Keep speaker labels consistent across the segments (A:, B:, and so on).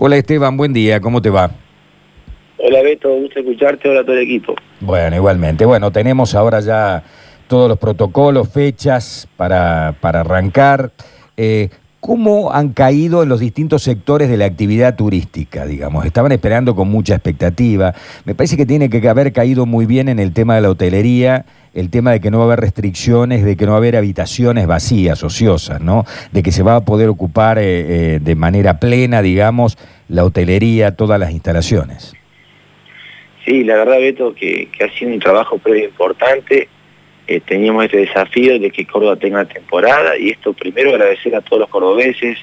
A: Hola Esteban, buen día, ¿cómo te va?
B: Hola Beto, gusto escucharte, hola a todo el equipo.
A: Bueno, igualmente. Bueno, tenemos ahora ya todos los protocolos, fechas para, para arrancar. Eh, ¿Cómo han caído en los distintos sectores de la actividad turística, digamos? Estaban esperando con mucha expectativa. Me parece que tiene que haber caído muy bien en el tema de la hotelería, el tema de que no va a haber restricciones, de que no va a haber habitaciones vacías, ociosas, ¿no? De que se va a poder ocupar eh, eh, de manera plena, digamos, la hotelería, todas las instalaciones.
B: Sí, la verdad, Beto, que, ha sido un trabajo previo importante eh, teníamos este desafío de que Córdoba tenga temporada y esto primero agradecer a todos los cordobeses,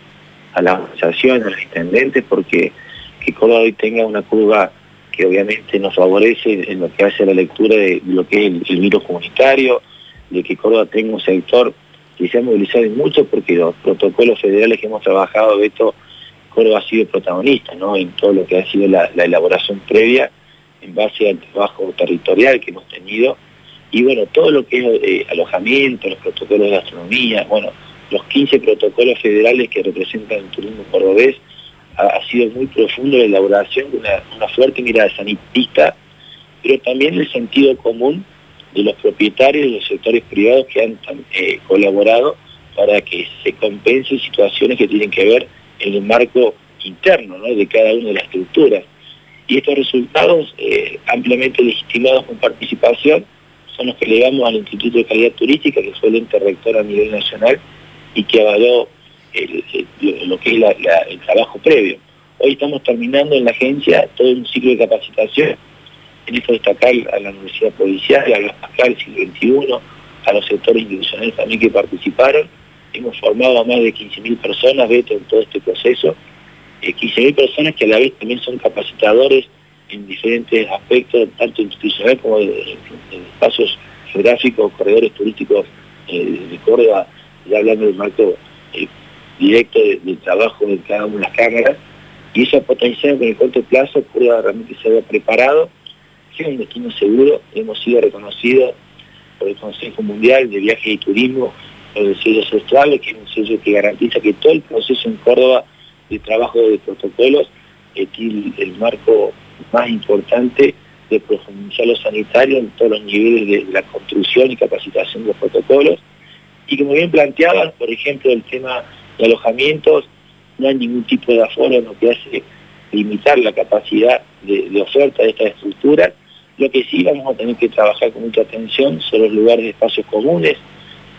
B: a la asociación, a los intendentes, porque que Córdoba hoy tenga una curva que obviamente nos favorece en lo que hace la lectura de lo que es el, virus comunitario, de que Córdoba tenga un sector que se ha movilizado mucho porque los protocolos federales que hemos trabajado, Beto, Córdoba ha sido protagonista ¿no? en todo lo que ha sido la, la elaboración previa en base al trabajo territorial que hemos tenido y bueno, todo lo que es eh, alojamiento, los protocolos de gastronomía, bueno, los 15 protocolos federales que representan el turismo cordobés, ha, sido muy profundo la elaboración de una, fuerte mirada sanitista, pero también el sentido común de los propietarios de los sectores privados que han eh, colaborado para que se compensen situaciones que tienen que ver en el marco interno de cada una de las estructuras. Y estos resultados eh, ampliamente legitimados con participación son los que legamos al Instituto de Calidad Turística, que fue el ente rector a nivel nacional y que avaló lo que es el trabajo previo. Hoy estamos terminando en la agencia todo un ciclo de capacitación. En esto destacar a la Universidad Provincial, a la del siglo XXI, a los sectores institucionales también que participaron. Hemos formado a más de 15.000 personas, en todo este proceso. 15.000 eh, personas que a la vez también son capacitadores en diferentes aspectos, tanto institucionales como de, espacios geográficos, corredores turísticos eh, de Córdoba, ya hablando del marco eh, directo del trabajo de cada una de las cámaras, y esa potencial que en el corto plazo Córdoba realmente se preparado, que es un destino seguro, hemos sido reconocidos por el Consejo Mundial de Viajes y Turismo, por el sello Astrales, que es un sello que garantiza que todo el proceso en Córdoba de trabajo de protocolos, tiene el marco más importante de profundizar lo sanitario en todos los niveles de la construcción y capacitación de los protocolos. Y como bien planteaban, por ejemplo, el tema de alojamientos, no hay ningún tipo de aforo en lo que hace limitar la capacidad de, oferta de estas estructuras. Lo que sí vamos a tener que trabajar con mucha atención son los lugares de espacios comunes,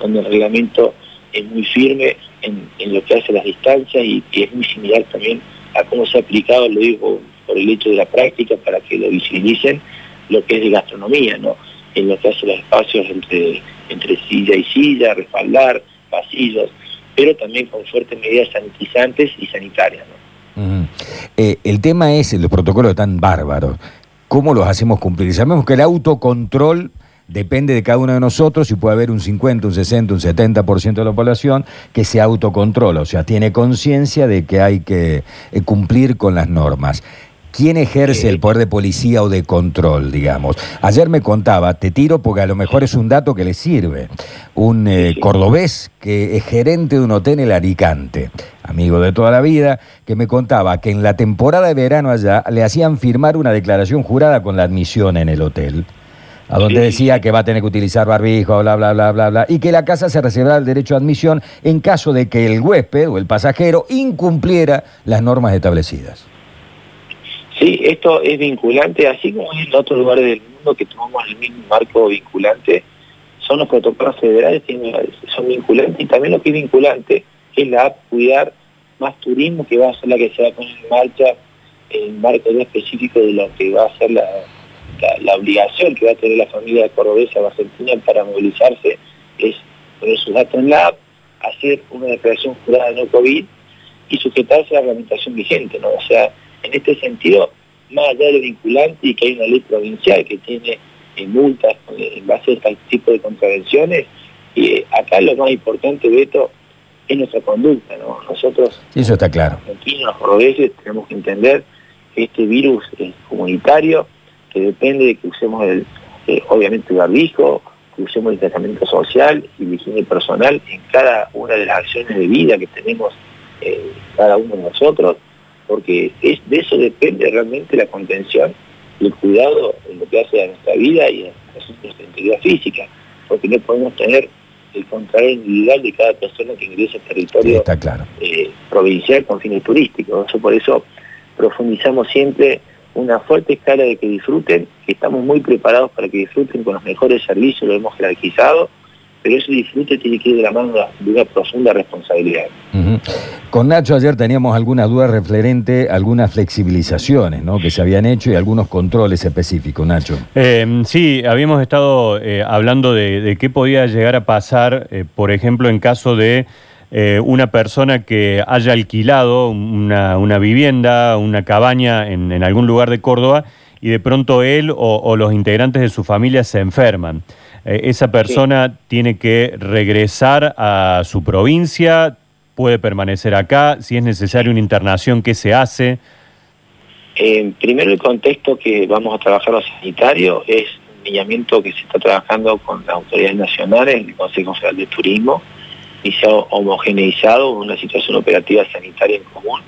B: donde el reglamento es muy firme en, lo que hace las distancias y, y, es muy similar también a cómo se ha aplicado, lo digo por el hecho de la práctica para que lo visibilicen lo que es de gastronomía, ¿no? En lo que hace los espacios entre, entre silla y silla, respaldar, pasillos, pero también con fuertes medidas sanitizantes y sanitarias, ¿no?
A: Eh, el tema es, los protocolos tan bárbaros, ¿cómo los hacemos cumplir? Sabemos que el autocontrol depende de cada uno de nosotros y puede haber un 50, un 60, un 70% de la población que se autocontrola, o sea, tiene conciencia de que hay que eh, cumplir con las normas. ¿Quién ejerce el poder de policía o de control, digamos? Ayer me contaba, te tiro porque a lo mejor es un dato que le sirve, un eh, cordobés que es gerente de un hotel en el Alicante, amigo de toda la vida, que me contaba que en la temporada de verano allá le hacían firmar una declaración jurada con la admisión en el hotel a donde decía que va a tener que utilizar barbijo, bla, bla, bla, bla, bla, y que la casa se reservará el derecho de admisión en caso de que el huésped o el pasajero incumpliera las normas establecidas.
B: Sí, esto es vinculante, así como en otros lugares del mundo que tomamos el mismo marco vinculante, son los protocolos federales, son vinculantes, y también lo que es vinculante es la app Cuidar Más Turismo, que va a ser la que se va a poner en marcha en marco específico de lo que va a ser la, obligación que va a tener la familia cordobesa o para movilizarse, es poner sus datos en la app, hacer una declaración jurada de no COVID y sujetarse a la reglamentación vigente, ¿no? O sea, en este sentido, más allá de lo vinculante y que hay una ley provincial que tiene eh, multas en base a este tipo de contravenciones, y eh, acá lo más importante, Beto, es nuestra conducta, ¿no? Nosotros,
A: eso está claro.
B: Los argentinos, tenemos que entender que este virus es comunitario, que depende de que usemos el, eh, obviamente el barbijo, que usemos el tratamiento social y la higiene personal en cada una de las acciones de vida que tenemos cada uno de nosotros, porque es, de eso depende realmente la contención y el cuidado en lo que hace a nuestra vida y a nuestra integridad física, porque no podemos tener el control individual de cada persona que ingresa al territorio eh, provincial con fines turísticos. Eso por eso profundizamos siempre una fuerte escala de que disfruten, que estamos muy preparados para que disfruten con los mejores servicios, lo hemos jerarquizado, pero ese disfrute tiene que ir de la mano de una profunda responsabilidad.
A: Con Nacho ayer teníamos algunas dudas referente a algunas flexibilizaciones ¿no? que se habían hecho y algunos controles específicos, Nacho.
C: Eh, sí, habíamos estado eh, hablando de, qué podía llegar a pasar, eh, por ejemplo, en caso de una persona que haya alquilado una, vivienda, una cabaña en, algún lugar de Córdoba y de pronto él o los integrantes de su familia se enferman. Eh, esa persona tiene que regresar a su provincia, puede permanecer acá, si es necesaria una internación, ¿qué se hace?
B: Eh, primero el contexto que vamos a trabajar los sanitarios es un lineamiento que se está trabajando con las autoridades nacionales, el Consejo Federal de Turismo, y se ha homogeneizado una situación operativa sanitaria en común.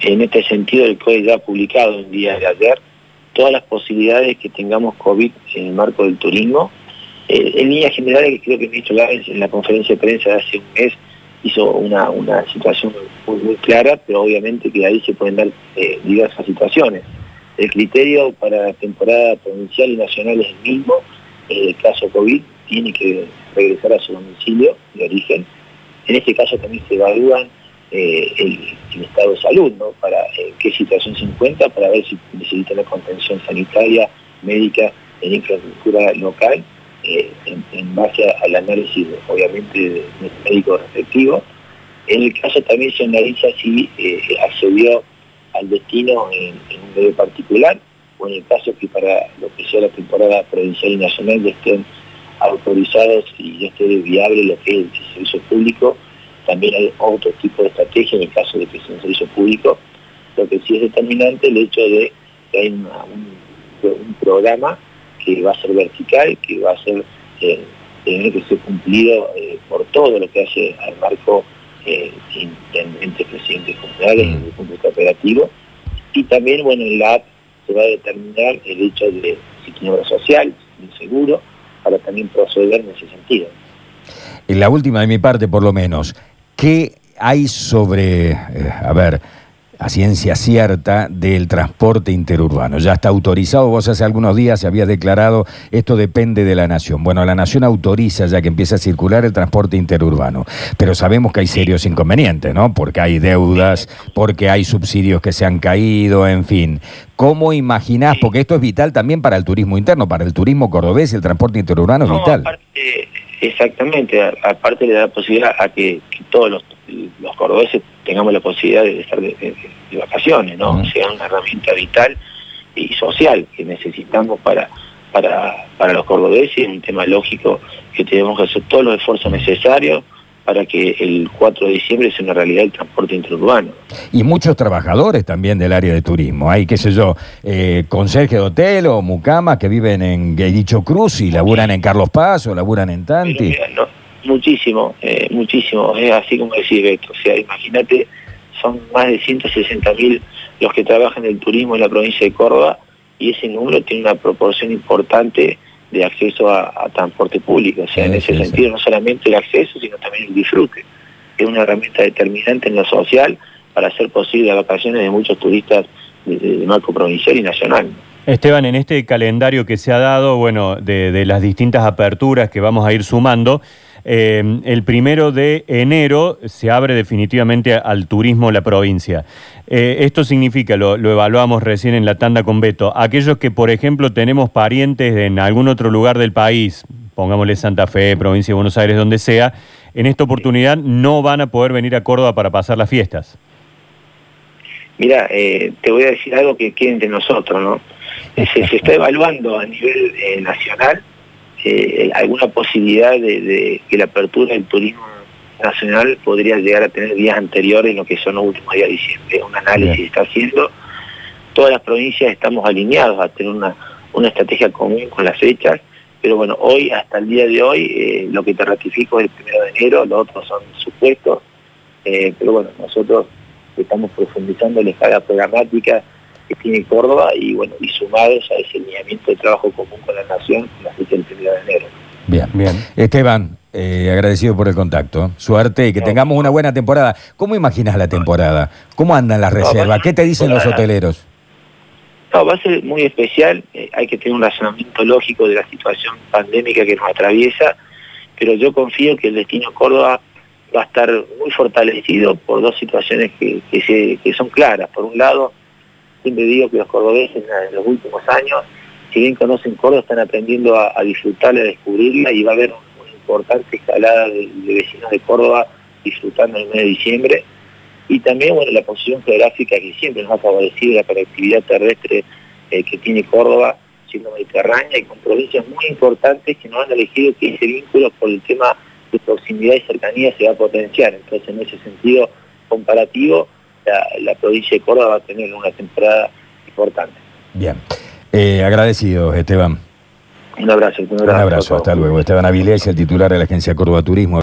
B: En este sentido, el COE ya ha publicado el día de ayer todas las posibilidades que tengamos COVID en el marco del turismo eh, en líneas generales, creo que el ministro Lávez en la conferencia de prensa de hace un mes hizo una, situación muy, clara, pero obviamente que ahí se pueden dar eh, diversas situaciones. El criterio para temporada provincial y nacional es el mismo. En el caso COVID tiene que regresar a su domicilio de origen. En este caso también se evalúan eh, el, estado de salud, ¿no? para qué situación se encuentra, para ver si necesita la contención sanitaria, médica, en infraestructura local en, base al análisis, obviamente, del médico respectivo. En el caso también se analiza si eh, accedió al destino en, un medio particular, o en el caso que para lo que sea la temporada provincial y nacional ya estén autorizados y ya esté viable lo que es el servicio público, también hay otro tipo de estrategia en el caso de que sea un servicio público, lo que sí es determinante el hecho de que hay un programa que va a ser vertical, que va a ser eh, tener que ser cumplido eh, por todo lo que hace al marco eh, intendentes, presidentes comunales, en el punto operativo. Y también, bueno, en la app se va a determinar el hecho de si tiene obra social, si seguro, para también proceder en ese sentido.
A: En la última de mi parte, por lo menos, ¿qué hay sobre, a ver, a ciencia cierta del transporte interurbano. Ya está autorizado, vos hace algunos días se había declarado, esto depende de la nación. Bueno, la nación autoriza ya que empieza a circular el transporte interurbano, pero sabemos que hay serios inconvenientes, ¿no? Porque hay deudas, porque hay subsidios que se han caído, en fin. ¿Cómo imaginás? Porque esto es vital también para el turismo interno, para el turismo cordobés, el transporte interurbano es vital.
B: exactamente, aparte le da la posibilidad a que todos los los cordobeses tengamos la posibilidad de estar de, vacaciones, ¿no? Sea una herramienta vital y social que necesitamos para, para, para los cordobeses, es un tema lógico que tenemos que hacer todos los esfuerzos necesarios para que el 4 de diciembre sea una realidad el transporte interurbano.
A: Y muchos trabajadores también del área de turismo. Hay, qué sé yo, eh, conserje de hotel o mucama que viven en Guedicho Cruz y laburan en Carlos Paz o laburan en Tanti.
B: Muchísimo, eh, muchísimo, es así como decís Beto, o sea, imagínate, son más de 160 mil los que trabajan en el turismo en la provincia de Córdoba y ese número tiene una proporción importante de acceso a, transporte público, o sea, en ese sentido no solamente el acceso, sino también el disfrute. Es una herramienta determinante en lo social para hacer posible las vacaciones de muchos turistas de, marco provincial y nacional.
C: Esteban, en este calendario que se ha dado, bueno, de, de las distintas aperturas que vamos a ir sumando, eh, el primero de enero se abre definitivamente al turismo la provincia. Eh, esto significa, lo, evaluamos recién en la tanda con Beto, aquellos que, por ejemplo, tenemos parientes en algún otro lugar del país, pongámosle Santa Fe, provincia de Buenos Aires, donde sea, en esta oportunidad no van a poder venir a Córdoba para pasar las fiestas.
B: Mira, eh, te voy a decir algo que quede entre nosotros, ¿no? Se, está evaluando a nivel nacional eh, alguna posibilidad de, que la apertura del turismo nacional podría llegar a tener días anteriores en lo que son los últimos días de diciembre. Un análisis está haciendo. Todas las provincias estamos alineados a tener una, estrategia común con las fechas, pero bueno, hoy, hasta el día de hoy, eh, lo que te ratifico es el primero de enero, los otros son supuestos, eh, pero bueno, nosotros estamos profundizando en la escala programática que tiene Córdoba y bueno, y sumados a ese lineamiento de trabajo común con la Nación la fecha del 1 de enero.
A: Bien, bien. Esteban, eh, agradecido por el contacto. Suerte y que tengamos una buena temporada. ¿Cómo imaginas la temporada? ¿Cómo andan las reservas? ¿Qué te dicen los hoteleros?
B: No, va a ser muy especial. Eh, hay que tener un razonamiento lógico de la situación pandémica que nos atraviesa, pero yo confío que el destino Córdoba va a estar muy fortalecido por dos situaciones que, que son claras. Por un lado, siempre digo que los cordobeses en los últimos años si bien conocen Córdoba, están aprendiendo a, disfrutarla, a descubrirla y va a haber una importante escalada de, vecinos de Córdoba disfrutando el mes de diciembre. Y también, bueno, la posición geográfica que siempre nos ha favorecido, la conectividad terrestre eh, que tiene Córdoba, siendo mediterránea y con provincias muy importantes que nos han elegido que ese vínculo por el tema de proximidad y cercanía se va a potenciar. Entonces, en ese sentido comparativo, la, la provincia de Córdoba va a tener una temporada importante.
A: Bien. Eh, agradecido, Esteban.
B: Un abrazo.
A: Un abrazo, hasta luego. Esteban Avilés, el titular de la agencia Córdoba Turismo.